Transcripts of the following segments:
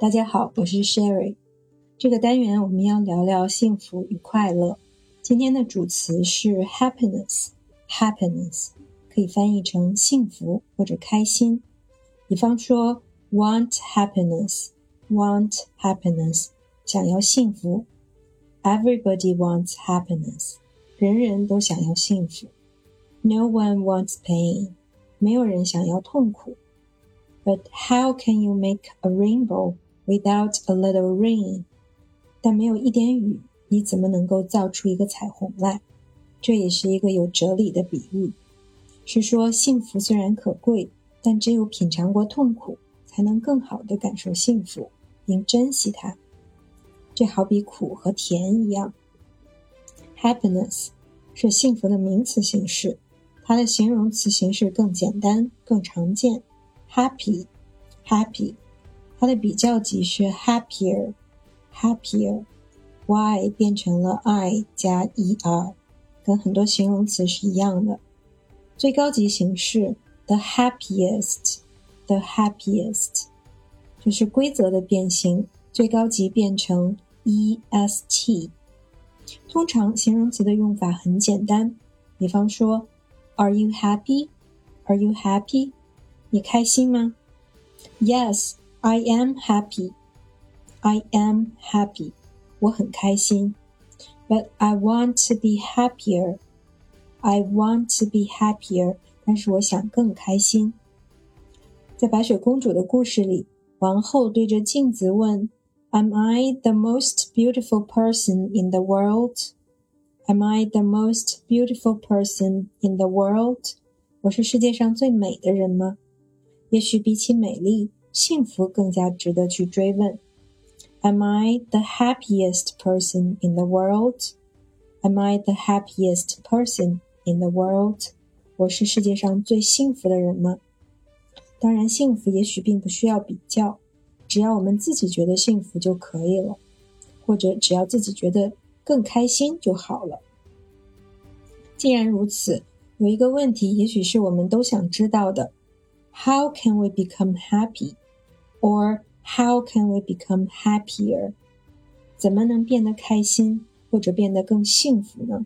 大家好，我是 Sherry。这个单元我们要聊聊幸福与快乐。今天的主词是 happiness，happiness 可以翻译成幸福或者开心。比方说，want happiness，want happiness，想要幸福。Everybody wants happiness，人人都想要幸福。No one wants pain，没有人想要痛苦。But how can you make a rainbow without a little rain？但没有一点雨，你怎么能够造出一个彩虹来？这也是一个有哲理的比喻，是说幸福虽然可贵，但只有品尝过痛苦，才能更好的感受幸福，并珍惜它。这好比苦和甜一样。Happiness 是幸福的名词形式，它的形容词形式更简单、更常见。happy，happy，它的比较级是 happier，happier，y 变成了 i 加 er，跟很多形容词是一样的。最高级形式 the happiest，the happiest，就是规则的变形，最高级变成 est。通常形容词的用法很简单，比方说，Are you happy？Are you happy？你开心吗？Yes, I am happy. I am happy. 我很开心。But I want to be happier. I want to be happier. 但是我想更开心。在白雪公主的故事里，王后对着镜子问：“Am I the most beautiful person in the world? Am I the most beautiful person in the world？” 我是世界上最美的人吗？也许比起美丽， 幸福更加值得去追问。Am I the happiest person in the world? Am I the happiest person in the world? 我是世界上最幸福的人吗？当然，幸福也许并不需要比较，只要我们自己觉得幸福就可以了，或者只要自己觉得更开心就好了。既然如此，有一个问题，也许是我们都想知道的。How can we become happy? Or how can we become happier? 怎么能变得开心，或者变得更幸福呢？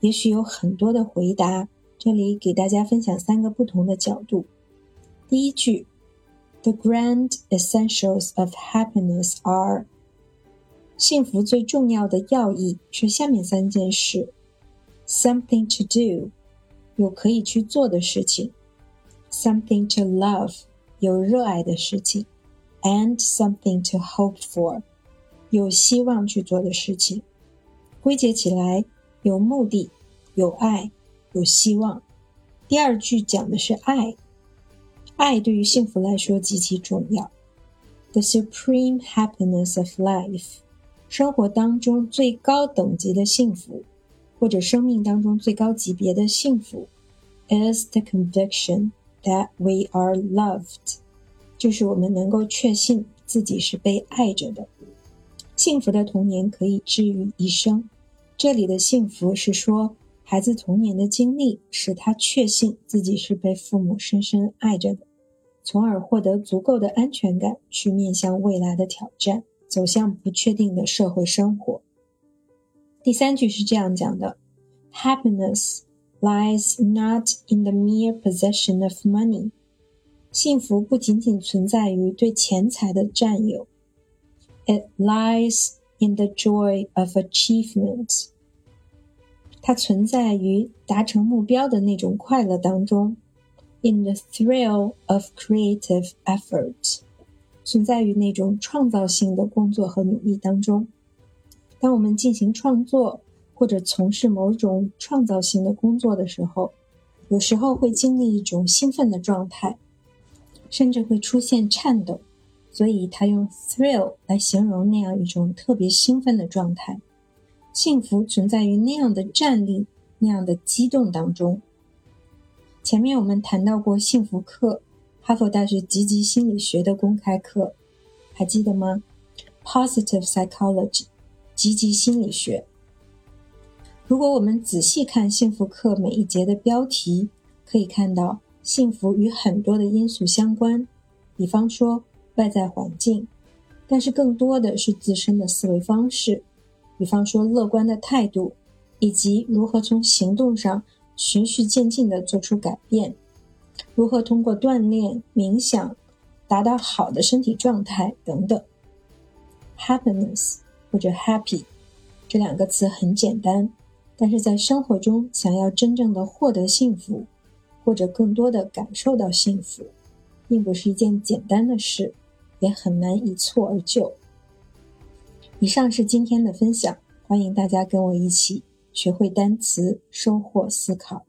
也许有很多的回答，这里给大家分享三个不同的角度。第一句，The grand essentials of happiness are 幸福最重要的要义是下面三件事：something to do，有可以去做的事情。something to love 有热爱的事情，and something to hope for 有希望去做的事情。归结起来，有目的，有爱，有希望。第二句讲的是爱，爱对于幸福来说极其重要。The supreme happiness of life，生活当中最高等级的幸福，或者生命当中最高级别的幸福，is the conviction。 That we are loved，就是我们能够确信自己是被爱着的。幸福的童年可以治愈一生。这里的幸福是说，孩子童年的经历使他确信自己是被父母深深爱着的，从而获得足够的安全感，去面向未来的挑战，走向不确定的社会生活。第三句是这样讲的：Happiness。lies not in the mere possession of money。幸福不仅仅存在于对钱财的占有，it lies in the joy of achievement。它存在于达成目标的那种快乐当中，in the thrill of creative effort，存在于那种创造性的工作和努力当中。当我们进行创作。 或者从事某种创造性的工作的时候，有时候会经历一种兴奋的状态，甚至会出现颤抖。所以他用 thrill 来形容那样一种特别兴奋的状态。幸福存在于那样的站立、那样的激动当中。前面我们谈到过幸福课，哈佛大学积极心理学的公开课，还记得吗？Positive psychology，积极心理学。如果我们仔细看幸福课每一节的标题，可以看到幸福与很多的因素相关，比方说外在环境、但是更多的是自身的思维方式，比方说乐观的态度，以及如何从行动上循序渐进地做出改变，如何通过锻炼、冥想达到好的身体状态等等。Happiness 或者 Happy 这两个词很简单，但是在生活中想要真正的获得幸福，或者更多的感受到幸福，并不是一件简单的事。也很难一蹴而就。以上是今天的分享，欢迎大家跟我一起学会单词，收获思考。